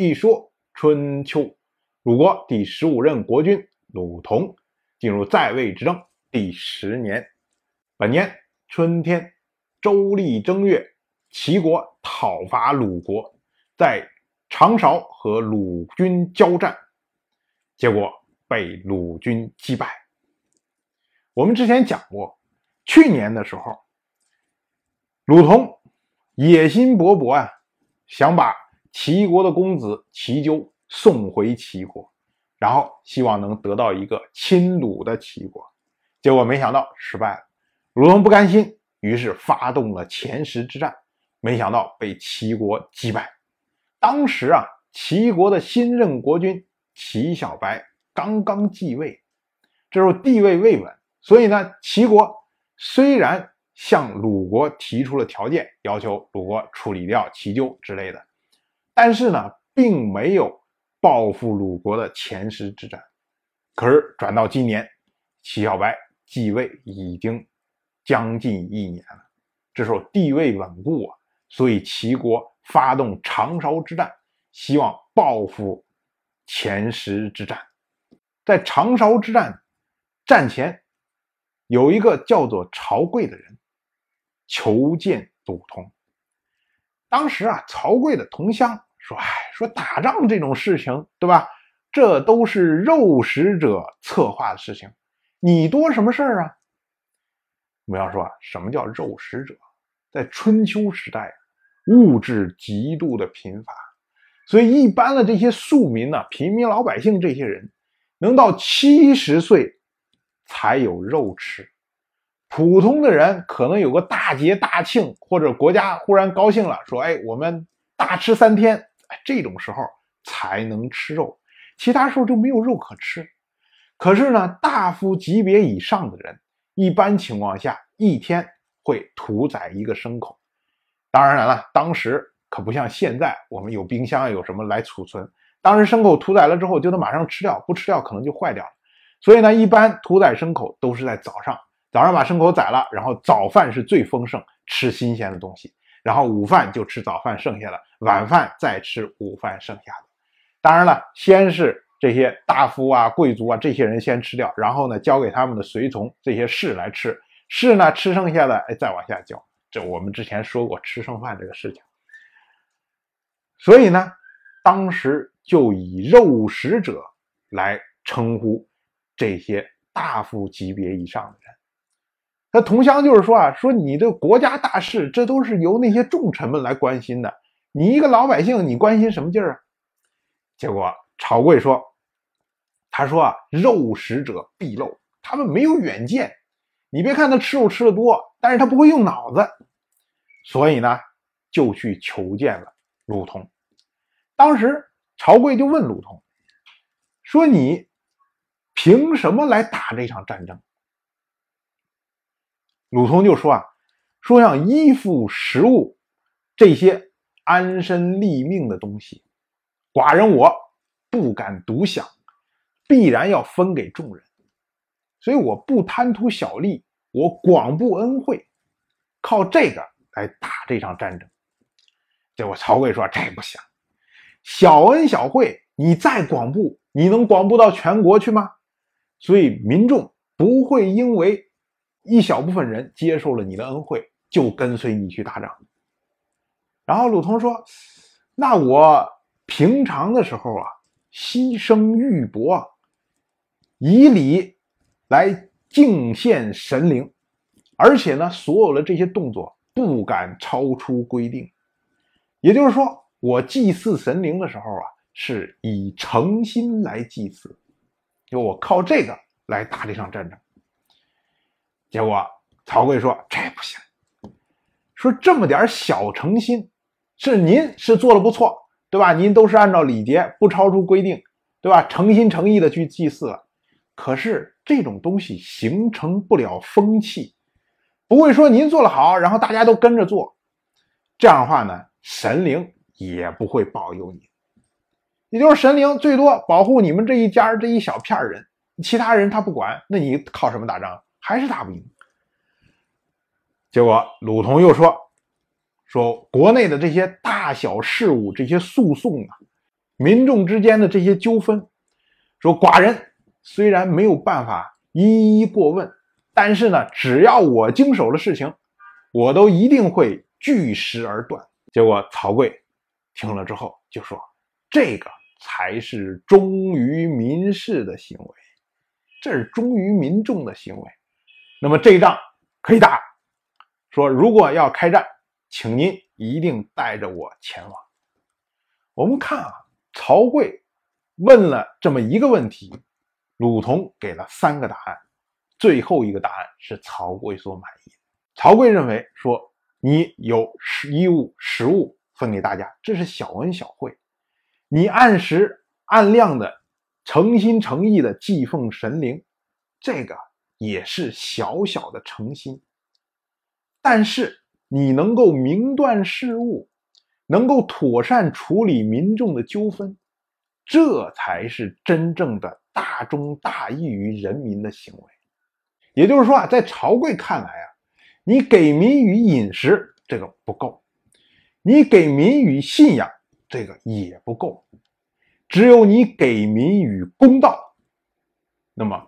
一说春秋，鲁国第十五任国君鲁同进入在位执政第十年。本年春天，周历正月，齐国讨伐鲁国，在长勺和鲁军交战，结果被鲁军击败。我们之前讲过，去年的时候，鲁同野心勃勃啊，想把齐国的公子齐纠送回齐国，然后希望能得到一个亲鲁的齐国。结果没想到失败了。鲁同不甘心，于是发动了前十之战，没想到被齐国击败。当时啊，齐国的新任国君齐小白刚刚继位，这时候地位未稳，所以呢，齐国虽然向鲁国提出了条件，要求鲁国处理掉齐纠之类的，但是呢，并没有报复鲁国的前十之战。可是转到今年，齐小白继位已经。将近一年了，这时候地位稳固啊，所以齐国发动长勺之战，希望报复前十之战。在长勺之战战前，有一个叫做曹刿的人求见鲁通。当时啊，曹刿的同乡说：“哎，说打仗这种事情，对吧？这都是肉食者策划的事情，你多什么事儿啊？”我们要说，什么叫肉食者？在春秋时代，物质极度的贫乏，所以一般的这些庶民呢，平民老百姓这些人，能到七十岁才有肉吃。普通的人可能有个大节大庆，或者国家忽然高兴了，说：“哎，我们大吃三天。”这种时候才能吃肉，其他时候就没有肉可吃。可是呢，大夫级别以上的人。一般情况下，一天会屠宰一个牲口。当然了，当时可不像现在，我们有冰箱，有什么来储存。当时牲口屠宰了之后，就能马上吃掉，不吃掉可能就坏掉了。所以呢，一般屠宰牲口都是在早上，早上把牲口宰了，然后早饭是最丰盛，吃新鲜的东西，然后午饭就吃早饭剩下的，晚饭再吃午饭剩下的。当然了，先是。这些大夫啊、贵族啊，这些人先吃掉，然后呢，交给他们的随从这些士来吃。士呢，吃剩下的，哎，再往下交。这我们之前说过吃剩饭这个事情。所以呢，当时就以肉食者来称呼这些大夫级别以上的人。那同乡就是说啊，说你的国家大事，这都是由那些重臣们来关心的，你一个老百姓，你关心什么劲儿啊？结果曹刿说。他说啊，肉食者必陋，他们没有远见。你别看他吃肉吃的多，但是他不会用脑子，所以呢，就去求见了鲁通。当时曹刿就问鲁通说：“你凭什么来打这场战争？”鲁通就说啊：“说像衣服、食物这些安身立命的东西，寡人我不敢独享。”必然要分给众人，所以我不贪图小利，我广布恩惠，靠这个来打这场战争。结果曹刿说：“这不行，小恩小惠，你再广布，你能广布到全国去吗？所以民众不会因为一小部分人接受了你的恩惠，就跟随你去打仗。”然后鲁通说：“那我平常的时候啊，牺牲玉帛。”以礼来敬献神灵，而且呢，所有的这些动作不敢超出规定。也就是说，我祭祀神灵的时候啊，是以诚心来祭祀，就我靠这个来打这场战争。结果曹刿说：“这不行，说这么点小诚心，是您是做的不错，对吧？您都是按照礼节，不超出规定，对吧？诚心诚意的去祭祀了。”可是这种东西形成不了风气，不会说您做的好，然后大家都跟着做，这样的话呢，神灵也不会保佑你。也就是神灵最多保护你们这一家这一小片人，其他人他不管，那你靠什么打仗？还是打不赢。结果鲁同又说：“说国内的这些大小事务，这些诉讼啊，民众之间的这些纠纷，说寡人虽然没有办法一一过问，但是呢，只要我经手的事情，我都一定会据实而断。结果曹刿听了之后就说：“这个才是忠于民事的行为，这是忠于民众的行为。那么这一仗可以打。说如果要开战，请您一定带着我前往。”我们看啊，曹刿问了这么一个问题，鲁同给了三个答案，最后一个答案是曹刿所满意。曹刿认为说，你有食衣物、食物分给大家，这是小恩小惠；你按时按量的、诚心诚意的祭奉神灵，这个也是小小的诚心。但是你能够明断事物。能够妥善处理民众的纠纷，这才是真正的大忠大义于人民的行为。也就是说啊，在朝贵看来啊，你给民以饮食这个不够，你给民以信仰这个也不够，只有你给民以公道，那么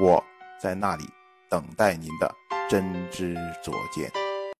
我在那里等待您的真知灼见。